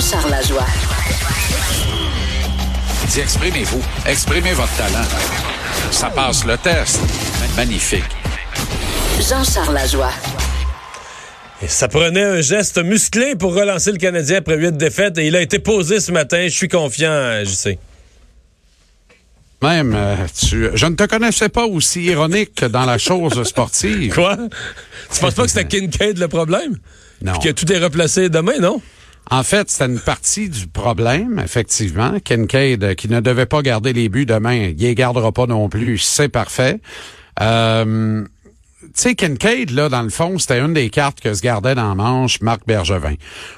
Jean-Charles Lajoie. Dis, exprimez-vous. Exprimez votre talent. Ça passe le test. Magnifique. Jean-Charles Lajoie. Et ça prenait un geste musclé pour relancer le Canadien après huit défaites et il a été posé ce matin. Je suis confiant, je sais. Même, euh, tu, je ne te connaissais pas aussi ironique dans la chose sportive. Quoi? Tu penses pas que c'était Kincaid le problème? Non. Puis que tout est replacé demain, non? En fait, c'était une partie du problème, effectivement. Kincaid, euh, qui ne devait pas garder les buts demain, il les gardera pas non plus. C'est parfait. Euh, tu sais, Kincaid, là, dans le fond, c'était une des cartes que se gardait dans la manche Marc Bergevin.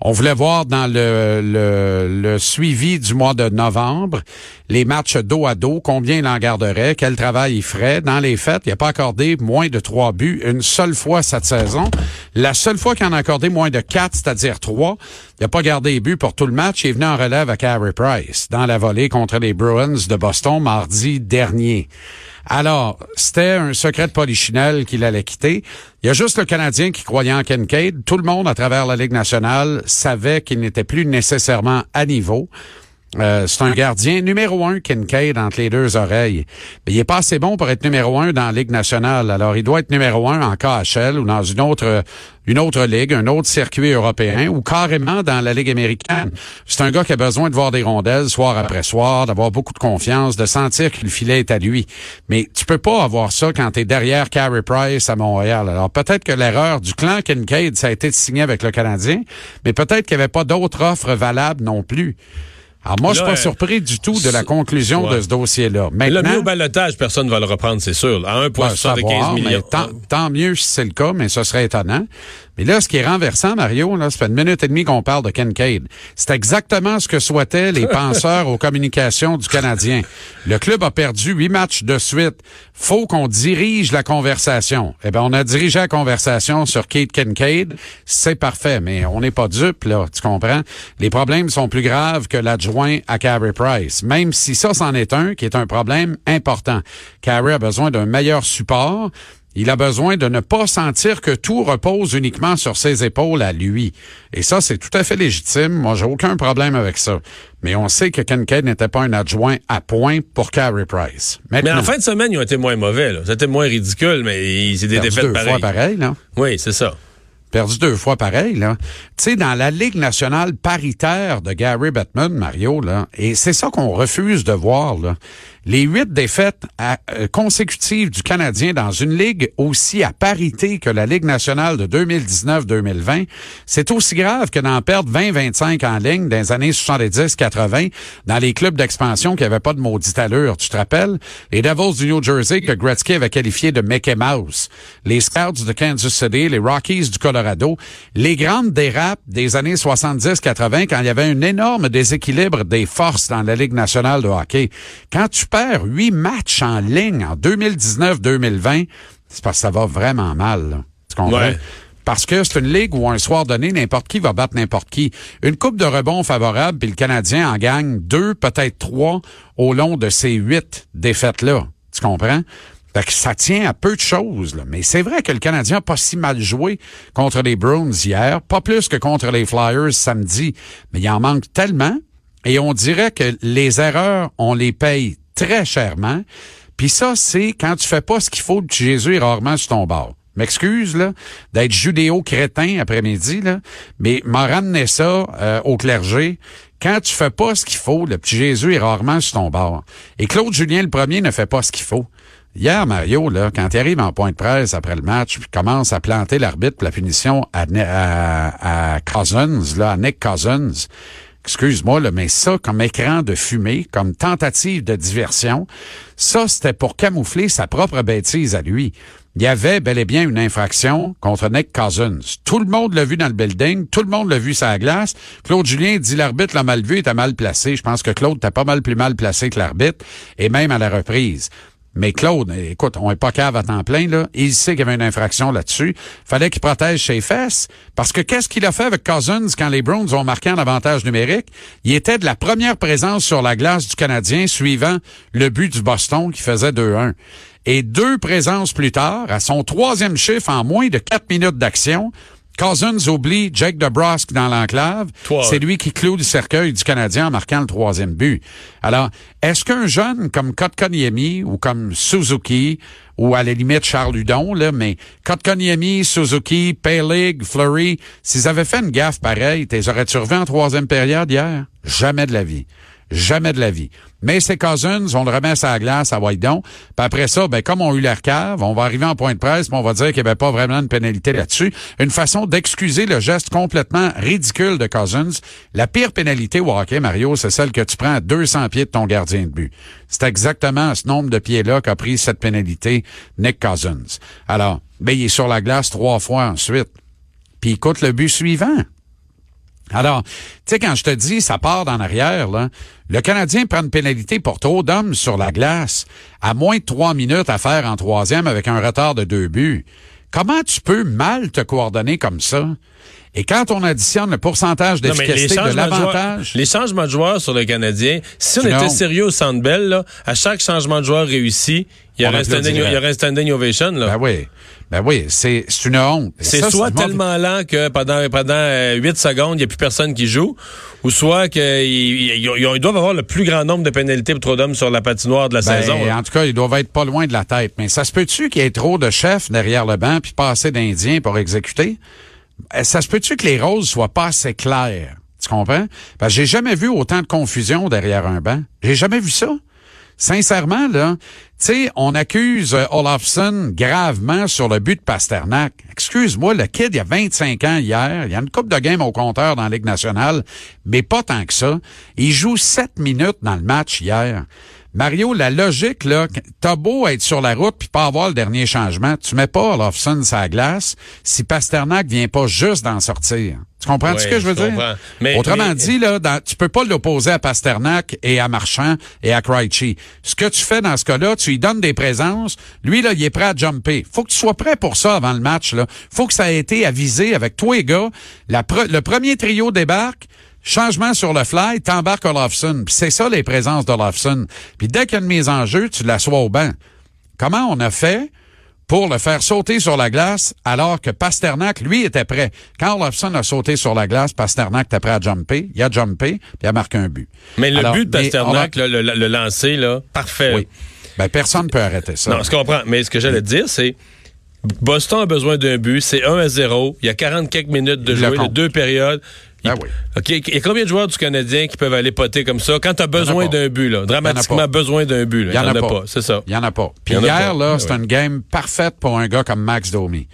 On voulait voir dans le, le, suivi du mois de novembre les matchs dos à dos, combien il en garderait, quel travail il ferait. Dans les faits, il n'a pas accordé moins de trois buts une seule fois cette saison. La seule fois qu'il en a accordé moins de quatre, c'est-à-dire trois, il n'a pas gardé les buts pour tout le match. Il est venu en relève avec Harry Price dans la volée contre les Bruins de Boston mardi dernier. Alors, c'était un secret de polichinelle qu'il allait quitter. Il y a juste le Canadien qui croyait en Kincaid. Tout le monde à travers la Ligue nationale savait qu'il n'était plus nécessairement à niveau. Euh, c'est un gardien numéro un, Kincaid, entre les deux oreilles. Mais il est pas assez bon pour être numéro un dans la Ligue nationale. Alors, il doit être numéro un en KHL ou dans une autre une autre ligue, un autre circuit européen ou carrément dans la Ligue américaine. C'est un gars qui a besoin de voir des rondelles soir après soir, d'avoir beaucoup de confiance, de sentir que le filet est à lui. Mais tu peux pas avoir ça quand tu es derrière Carey Price à Montréal. Alors peut-être que l'erreur du clan Kincaid, ça a été de signer avec le Canadien, mais peut-être qu'il n'y avait pas d'autres offres valables non plus. Alors moi, je suis pas Là, surpris du tout de la conclusion ouais. de ce dossier-là. Mais le Maintenant, mieux au balotage, personne ne va le reprendre, c'est sûr. là. À Ouais, 1,75 savoir, mais millions. tant, tant mieux si c'est le cas, mais ce serait étonnant. Mais là, ce qui est renversant, Mario, là, ça fait une minute et demie qu'on parle de Kincaid. C'est exactement ce que souhaitaient les penseurs aux communications du Canadien. Le club a perdu huit matchs de suite. Faut qu'on dirige la conversation. Eh ben, on a dirigé la conversation sur Kate Kincaid. C'est parfait, mais on n'est pas dupe, là. Tu comprends? Les problèmes sont plus graves que l'adjoint à Carey Price. Même si ça, c'en est un, qui est un problème important. Carey a besoin d'un meilleur support. Il a besoin de ne pas sentir que tout repose uniquement sur ses épaules à lui. Et ça, c'est tout à fait légitime. Moi, j'ai aucun problème avec ça. Mais on sait que Kincaid n'était pas un adjoint à point pour Carey Price. Mais en fin de semaine, ils ont été moins mauvais. C'était moins ridicule, mais c'est des défaites deux pareilles. fois pareil, là. Oui, c'est ça. Perdu deux fois pareil. Tu sais, dans la Ligue nationale paritaire de Gary Bettman, Mario, là, et c'est ça qu'on refuse de voir, là. Les huit défaites euh, consécutives du Canadien dans une ligue aussi à parité que la Ligue nationale de 2019-2020, c'est aussi grave que d'en perdre 20-25 en ligne dans les années 70-80 dans les clubs d'expansion qui n'avaient pas de maudite allure. Tu te rappelles? Les Devils du New Jersey que Gretzky avait qualifié de Mickey Mouse. Les Scouts de Kansas City, les Rockies du Colorado. Les grandes dérapes des années 70-80 quand il y avait un énorme déséquilibre des forces dans la Ligue nationale de hockey. Quand tu perds huit matchs en ligne en 2019-2020, c'est parce que ça va vraiment mal. là. Tu comprends? Ouais. Parce que c'est une ligue où un soir donné, n'importe qui va battre n'importe qui. Une coupe de rebond favorable, puis le Canadien en gagne deux, peut-être trois, au long de ces huit défaites-là. Tu comprends? Fait que ça tient à peu de choses, là. Mais c'est vrai que le Canadien a pas si mal joué contre les Bruins hier, pas plus que contre les Flyers samedi. Mais il en manque tellement. Et on dirait que les erreurs, on les paye très chèrement. Puis ça, c'est quand tu fais pas ce qu'il faut, Jésus est rarement sur ton bord. M'excuse, là, d'être judéo-crétin après-midi, là, mais m'a ramené ça euh, au clergé. Quand tu fais pas ce qu'il faut, le petit Jésus est rarement sur ton bord. Et Claude Julien, le premier, ne fait pas ce qu'il faut. Hier, Mario, là, quand il arrive en point de presse après le match, puis commence à planter l'arbitre la punition à, à, à Cousins, là, à Nick Cousins, excuse-moi, là, mais ça, comme écran de fumée, comme tentative de diversion, ça, c'était pour camoufler sa propre bêtise à lui. Il y avait bel et bien une infraction contre Nick Cousins. Tout le monde l'a vu dans le building, tout le monde l'a vu sur la glace. Claude Julien dit l'arbitre l'a mal vu, il était mal placé. Je pense que Claude était pas mal plus mal placé que l'arbitre, et même à la reprise. Mais Claude, écoute, on est pas cave à temps plein, là. Il sait qu'il y avait une infraction là-dessus. Fallait qu'il protège ses fesses. Parce que qu'est-ce qu'il a fait avec Cousins quand les Browns ont marqué un avantage numérique? Il était de la première présence sur la glace du Canadien suivant le but du Boston qui faisait 2-1. Et deux présences plus tard, à son troisième chiffre en moins de quatre minutes d'action, Cousins oublie Jake DeBrusque dans l'enclave. C'est lui qui cloue le cercueil du Canadien en marquant le troisième but. Alors, est-ce qu'un jeune comme Kotkaniemi ou comme Suzuki ou à la limite Charles Hudon, là, mais Kotkaniemi, Suzuki, Paylig, Fleury, s'ils avaient fait une gaffe pareille, t'es aurais-tu revu en troisième période hier? Jamais de la vie. Jamais de la vie. Mais c'est Cousins, on le remet à la glace à Whitedon. Puis après ça, ben comme on eu l'air cave, on va arriver en point de presse, puis on va dire qu'il n'y avait pas vraiment une pénalité là-dessus. Une façon d'excuser le geste complètement ridicule de Cousins. La pire pénalité au hockey, Mario, c'est celle que tu prends à 200 pieds de ton gardien de but. C'est exactement à ce nombre de pieds-là qu'a pris cette pénalité Nick Cousins. Alors, ben il est sur la glace trois fois ensuite. Puis il coûte le but suivant. Alors, tu sais, quand je te dis, ça part d'en arrière, là, le Canadien prend une pénalité pour trop d'hommes sur la glace, à moins de trois minutes à faire en troisième avec un retard de deux buts. Comment tu peux mal te coordonner comme ça? Et quand on additionne le pourcentage d'efficacité de changements de joueurs- l'avantage... Les changements de joueurs sur le Canadien, si on était sérieux au Centre Bell, là, à chaque changement de joueur réussi, il y aurait un standing, standing ovation. Là. Ben oui, ben oui, c'est c'est une honte. C'est soit tellement lent que pendant pendant euh, 8 secondes, il n'y a plus personne qui joue, ou soit qu'ils ils, ils- ils doivent avoir le plus grand nombre de pénalités pour trop d'hommes sur la patinoire de la Ben, saison. en tout cas, ils doivent être pas loin de la tête. Mais ça se peut-tu qu'il y ait trop de chefs derrière le banc puis pas assez d'Indiens pour exécuter? Euh, Ça se peut-tu que les rôles soient pas assez clairs? Tu comprends? Parce que j'ai jamais vu autant de confusion derrière un banc. J'ai jamais vu ça. Sincèrement, là, tu sais, on accuse euh, Olafson gravement sur le but de Pasternak. Excuse-moi, le kid, il y a 25 ans hier. Il y a une coupe de game au compteur dans la Ligue nationale, mais pas tant que ça. Il joue 7 minutes dans le match hier. Mario, la logique, là, t'as beau être sur la route puis pas avoir le dernier changement, tu mets pas Olofsson sa glace si Pasternak vient pas juste d'en sortir. Tu comprends ce que je veux je dire? Mais- Autrement mais- dit, là, dans- tu peux pas l'opposer à Pasternak et à Marchand et à Krejci. Ce que tu fais dans ce cas-là, tu lui donnes des présences. Lui, là, il est prêt à jumper. Faut que tu sois prêt pour ça avant le match, là. Faut que ça ait été avisé avec toi, les gars. La pre- le premier trio débarque. Changement sur le fly, t'embarques Olofsson. Puis c'est ça les présences d'Olofsson. Puis dès qu'il y a une mise en jeu, tu l'assois au banc. Comment on a fait pour le faire sauter sur la glace alors que Pasternak, lui, était prêt? Quand Olofsson a sauté sur la glace, Pasternak était prêt à jumper. Il a jumpé, puis il a marqué un but. mais le Alors, but de Pasternak, là, le, le, le lancer, là, parfait. Oui. Ben, personne ne peut arrêter ça. Non, je comprends. Mais ce que j'allais dire, c'est Boston a besoin d'un but. C'est 1 à 0. Il y a 40 quelques minutes de jouer, de deux périodes. Ben oui. OK. Il y a combien de joueurs du Canadien qui peuvent aller poter comme ça quand tu as besoin d'un but, là? Dramatiquement besoin d'un but. là. Il y en a pas. C'est ça. Il y en a pas. Puis hier, là, Ah c'est oui. une game parfaite pour un gars comme Max Domi.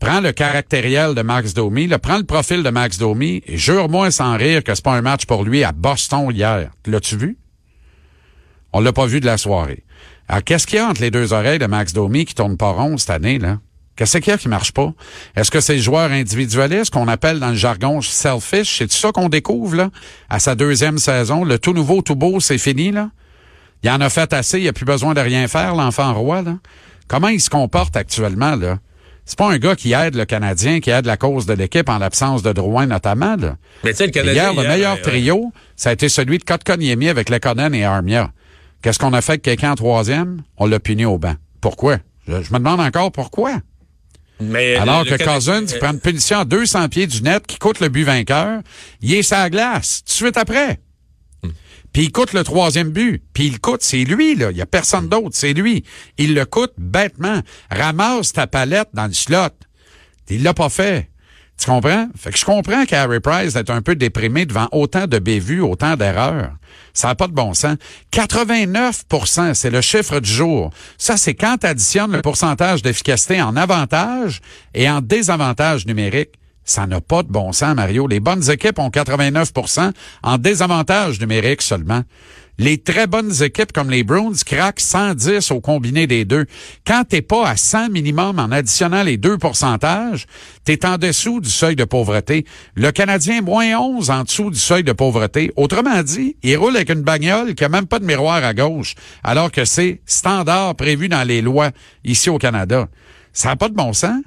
Prends le caractériel de Max Domi, là, prends le profil de Max Domi et jure-moi sans rire que c'est pas un match pour lui à Boston hier. L'as-tu vu? On l'a pas vu de la soirée. Alors, qu'est-ce qu'il y a entre les deux oreilles de Max Domi qui tourne pas rond cette année, là? Qu'est-ce qu'il y a qui marche pas? Est-ce que c'est le joueur individualiste qu'on appelle dans le jargon selfish? C'est ça qu'on découvre, là, à sa deuxième saison? Le tout nouveau, tout beau, c'est fini, là? Il en a fait assez, il a plus besoin de rien faire, l'enfant roi, là. Comment il se comporte actuellement, là? C'est pas un gars qui aide le Canadien, qui aide la cause de l'équipe en l'absence de Drouin, notamment, là. Mais tu sais, le Canadien. Hier, le meilleur ouais, trio, ça a été celui de Kotkaniemi avec Lekonen et Armia. Qu'est-ce qu'on a fait avec quelqu'un en troisième? On l'a puni au banc. Pourquoi? Je, je me demande encore pourquoi. Mais Alors que Cousins prend une punition à 200 pieds du net qui coûte le but vainqueur, il est sa glace tout de suite après. Puis il coûte le troisième but. Puis il coûte, c'est lui, là. Il y a personne d'autre, c'est lui. Il le coûte bêtement. Ramasse ta palette dans le slot. Il l'a pas fait. Tu comprends? Fait que je comprends qu'Harry Price est un peu déprimé devant autant de bévues, autant d'erreurs. Ça n'a pas de bon sens. 89% c'est le chiffre du jour. Ça, c'est quand tu additionnes le pourcentage d'efficacité en avantage et en désavantage numérique. Ça n'a pas de bon sens, Mario. Les bonnes équipes ont 89% en désavantage numérique seulement. Les très bonnes équipes comme les Bruins craquent 110 au combiné des deux. Quand t'es pas à 100 minimum en additionnant les deux pourcentages, t'es en dessous du seuil de pauvreté. Le Canadien, moins 11 en dessous du seuil de pauvreté. Autrement dit, il roule avec une bagnole qui a même pas de miroir à gauche, alors que c'est standard prévu dans les lois ici au Canada. Ça n'a pas de bon sens.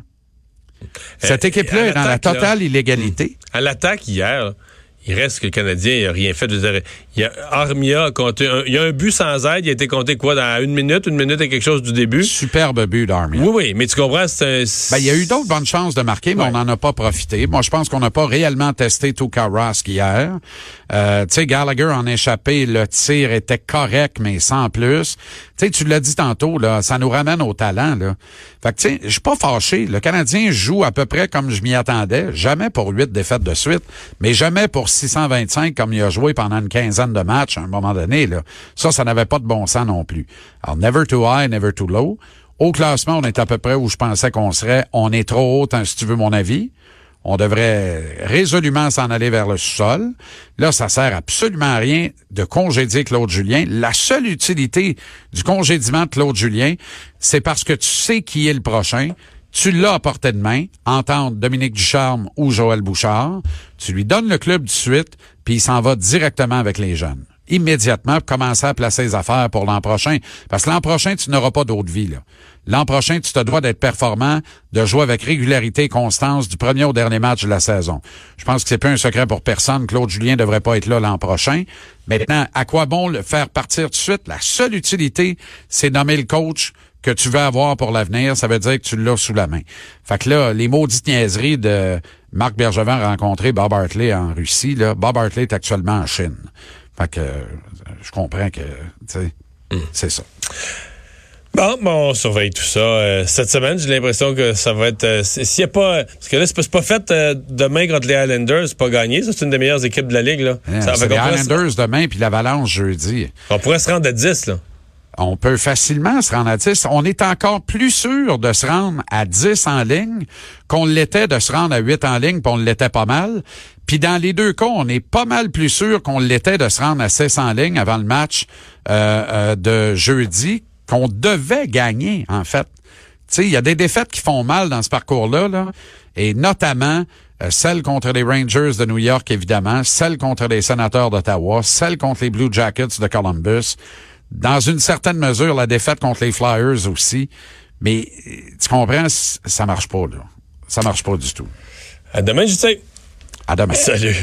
Cette Euh, équipe-là est dans la là. totale illégalité. À l'attaque hier, il reste que le Canadien n'a rien fait. Je veux dire, il y a, Armia a compté, un, il y a un but sans aide, il a été compté quoi, dans une minute, une minute et quelque chose du début? Superbe but d'Armia. Oui, oui, mais tu comprends, c'est ben, il y a eu d'autres bonnes chances de marquer, mais on n'en a pas profité. Moi, je pense qu'on n'a pas réellement testé Tuka Rask hier. Euh, tu sais, Gallagher en échappé, le tir était correct, mais sans plus. Tu sais, tu l'as dit tantôt, là, ça nous ramène au talent, là. Fait que, tu sais, je suis pas fâché. Le Canadien joue à peu près comme je m'y attendais. Jamais pour huit défaites de suite, mais jamais pour 625 comme il a joué pendant une quinzaine de matchs à un moment donné. Là. Ça, ça n'avait pas de bon sens non plus. Alors, never too high, never too low. Au classement, on est à peu près où je pensais qu'on serait. On est trop haut, hein, si tu veux mon avis. On devrait résolument s'en aller vers le sol. Là, ça sert absolument à rien de congédier Claude Julien. La seule utilité du congédiement de Claude Julien, c'est parce que tu sais qui est le prochain tu l'as à portée de main, entendre Dominique Ducharme ou Joël Bouchard, tu lui donnes le club de suite, puis il s'en va directement avec les jeunes. Immédiatement, pour commencer à placer les affaires pour l'an prochain. Parce que l'an prochain, tu n'auras pas d'autre vie. L'an prochain, tu te dois d'être performant, de jouer avec régularité et constance du premier au dernier match de la saison. Je pense que c'est pas un secret pour personne. Claude Julien devrait pas être là l'an prochain. Maintenant, à quoi bon le faire partir tout de suite? La seule utilité, c'est nommer le coach que tu veux avoir pour l'avenir, ça veut dire que tu l'as sous la main. Fait que là, les maudites niaiseries de Marc Bergevin rencontrer Bob Hartley en Russie, là, Bob Hartley est actuellement en Chine. Fait que je comprends que, tu sais, mm. c'est ça. Bon, bon, on surveille tout ça. Euh, cette semaine, j'ai l'impression que ça va être... Euh, s'il a pas... Parce que là, c'est pas, fait euh, demain contre les Islanders, c'est pas gagné. Ça, c'est une des meilleures équipes de la Ligue. Là. Ça, les Islanders demain, puis l'Avalanche jeudi. On pourrait se rendre à 10, là on peut facilement se rendre à 10. On est encore plus sûr de se rendre à 10 en ligne qu'on l'était de se rendre à 8 en ligne, puis on l'était pas mal. Puis dans les deux cas, on est pas mal plus sûr qu'on l'était de se rendre à 6 en ligne avant le match euh, euh, de jeudi, qu'on devait gagner, en fait. Tu il y a des défaites qui font mal dans ce parcours-là, là, et notamment euh, celle contre les Rangers de New York, évidemment, celle contre les Sénateurs d'Ottawa, celle contre les Blue Jackets de Columbus dans une certaine mesure, la défaite contre les Flyers aussi. Mais tu comprends, ça marche pas, là. Ça marche pas du tout. À demain, je sais. À demain. Salut.